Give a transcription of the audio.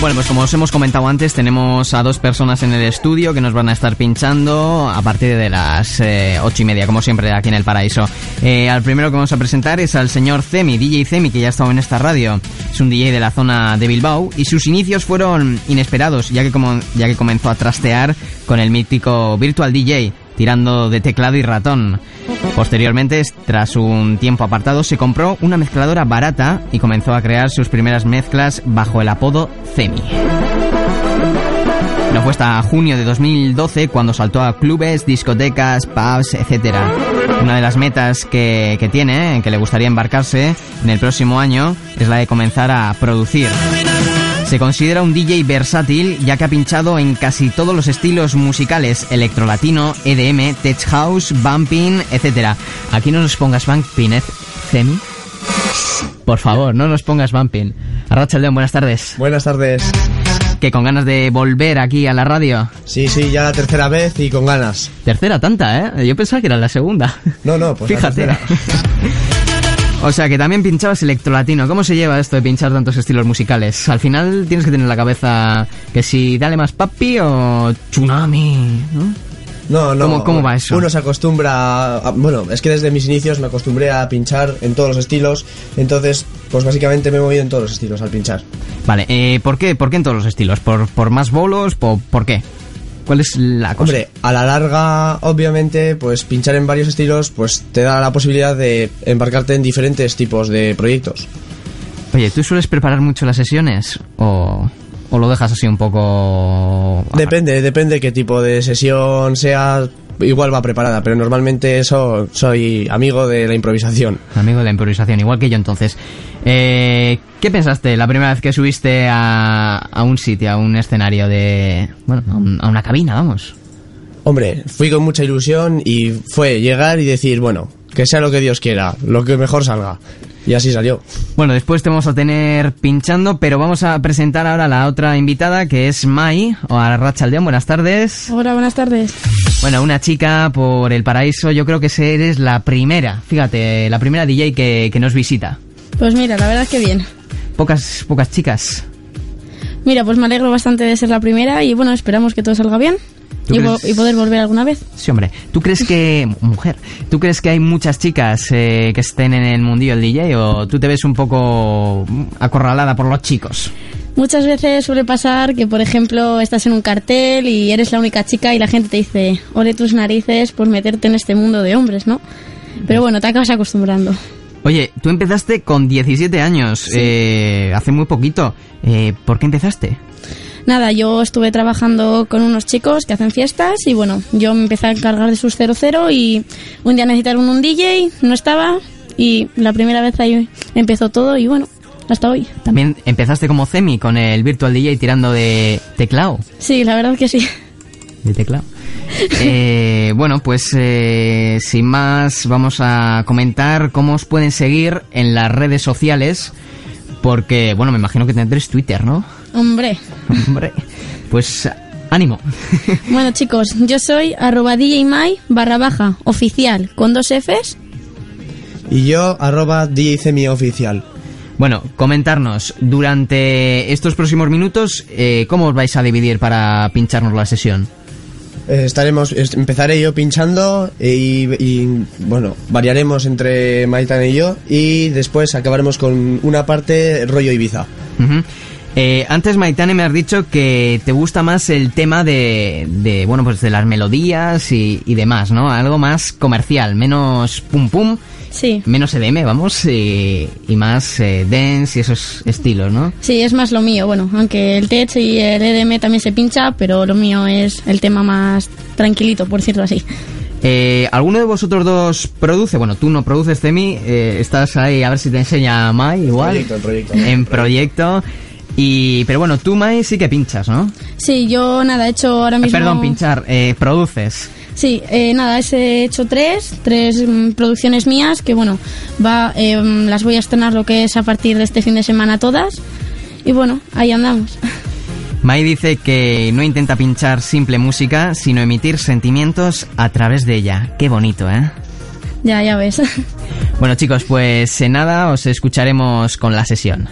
Bueno, pues como os hemos comentado antes, tenemos a dos personas en el estudio que nos van a estar pinchando a partir de las eh, ocho y media, como siempre, aquí en el Paraíso. Eh, al primero que vamos a presentar es al señor Cemi, DJ Cemi, que ya ha estado en esta radio. Es un DJ de la zona de Bilbao y sus inicios fueron inesperados, ya que, como, ya que comenzó a trastear con el mítico Virtual DJ tirando de teclado y ratón. Posteriormente, tras un tiempo apartado, se compró una mezcladora barata y comenzó a crear sus primeras mezclas bajo el apodo Cemi. No fue hasta junio de 2012 cuando saltó a clubes, discotecas, pubs, etc. Una de las metas que, que tiene, que le gustaría embarcarse en el próximo año, es la de comenzar a producir. Se considera un DJ versátil ya que ha pinchado en casi todos los estilos musicales, electrolatino, EDM, tech house, bumping, etc. Aquí no nos pongas bumping, ¿eh, Femi? Por favor, no nos pongas bumping. Arracha León, buenas tardes. Buenas tardes. ¿Que con ganas de volver aquí a la radio? Sí, sí, ya la tercera vez y con ganas. Tercera tanta, ¿eh? Yo pensaba que era la segunda. No, no, pues Fíjate. la. O sea, que también pinchabas electrolatino. ¿Cómo se lleva esto de pinchar tantos estilos musicales? Al final tienes que tener en la cabeza que si dale más papi o tsunami, ¿no? No, no. ¿Cómo- cómo va eso? Uno se acostumbra. a- bueno, es que desde mis inicios me acostumbré a pinchar en todos los estilos. Entonces, pues básicamente me he movido en todos los estilos al pinchar. Vale, eh, ¿por qué? ¿Por qué en todos los estilos? ¿Por, por más bolos? ¿Por, por qué? ¿Cuál es la cosa? Hombre, a la larga, obviamente, pues pinchar en varios estilos, pues te da la posibilidad de embarcarte en diferentes tipos de proyectos. Oye, ¿tú sueles preparar mucho las sesiones? ¿O, o lo dejas así un poco...? Depende, depende qué tipo de sesión sea. Igual va preparada, pero normalmente eso soy amigo de la improvisación. Amigo de la improvisación, igual que yo entonces. Eh, ¿Qué pensaste la primera vez que subiste a, a un sitio, a un escenario de... Bueno, a, un- a una cabina, vamos? Hombre, fui con mucha ilusión y fue llegar y decir, bueno, que sea lo que Dios quiera, lo que mejor salga. Y así salió. Bueno, después te vamos a tener pinchando, pero vamos a presentar ahora a la otra invitada, que es Mai, o a Rachaldeón, buenas tardes. Hola, buenas tardes. Bueno, una chica por el paraíso, yo creo que eres la primera, fíjate, la primera DJ que, que nos visita. Pues mira, la verdad es que bien. Pocas, pocas chicas. Mira, pues me alegro bastante de ser la primera y bueno, esperamos que todo salga bien y poder volver alguna vez. Sí, hombre. ¿Tú crees que, mujer, tú crees que hay muchas chicas eh, que estén en el mundillo del DJ o tú te ves un poco acorralada por los chicos? Muchas veces suele pasar que, por ejemplo, estás en un cartel y eres la única chica y la gente te dice, ole tus narices por meterte en este mundo de hombres, ¿no? Pero bueno, te acabas acostumbrando. Oye, tú empezaste con 17 años, eh, hace muy poquito. Eh, ¿Por qué empezaste? Nada, yo estuve trabajando con unos chicos que hacen fiestas y bueno, yo me empecé a encargar de sus 00 y un día necesitaron un DJ, no estaba y la primera vez ahí empezó todo y bueno, hasta hoy. También empezaste como Cemi con el Virtual DJ tirando de teclado. Sí, la verdad que sí. De teclado. Eh, bueno, pues eh, sin más vamos a comentar cómo os pueden seguir en las redes sociales. Porque, bueno, me imagino que tendréis Twitter, ¿no? Hombre. Hombre, pues ánimo. Bueno chicos, yo soy arroba DJMai barra baja oficial con dos Fs. Y yo, arroba oficial. Bueno, comentarnos durante estos próximos minutos eh, cómo os vais a dividir para pincharnos la sesión. Eh, estaremos, es- empezaré yo pinchando y, bueno, variaremos entre Maitan y yo y después acabaremos con una parte rollo Ibiza. Ujú. Eh, antes, Maitane, me has dicho que te gusta más el tema de, de bueno, pues de las melodías y, y demás, ¿no? Algo más comercial, menos pum pum, Sí, menos EDM, vamos, y, y más eh, dance y esos estilos, ¿no? sí, es más lo mío. Bueno, aunque el tech y el EDM también se pincha, pero lo mío es el tema más tranquilito, por decirlo así. Eh, ¿Alguno de vosotros dos produce? Bueno, tú no produces de mí, eh, estás ahí a ver si te enseña Mai igual. Proyecto, en proyecto. En proyecto. Y, pero bueno, tú, Mai, sí que pinchas, ¿no? Sí, yo nada, he hecho ahora mismo... Perdón, pinchar, eh, produces. Sí, eh, nada, he hecho tres, tres mm, producciones mías que bueno, va, eh, las voy a estrenar lo que es a partir de este fin de semana todas. Y bueno, ahí andamos. Mai dice que no intenta pinchar simple música, sino emitir sentimientos a través de ella. Qué bonito, ¿eh? ya, ya ves. Bueno chicos, pues en nada os escucharemos con la sesión.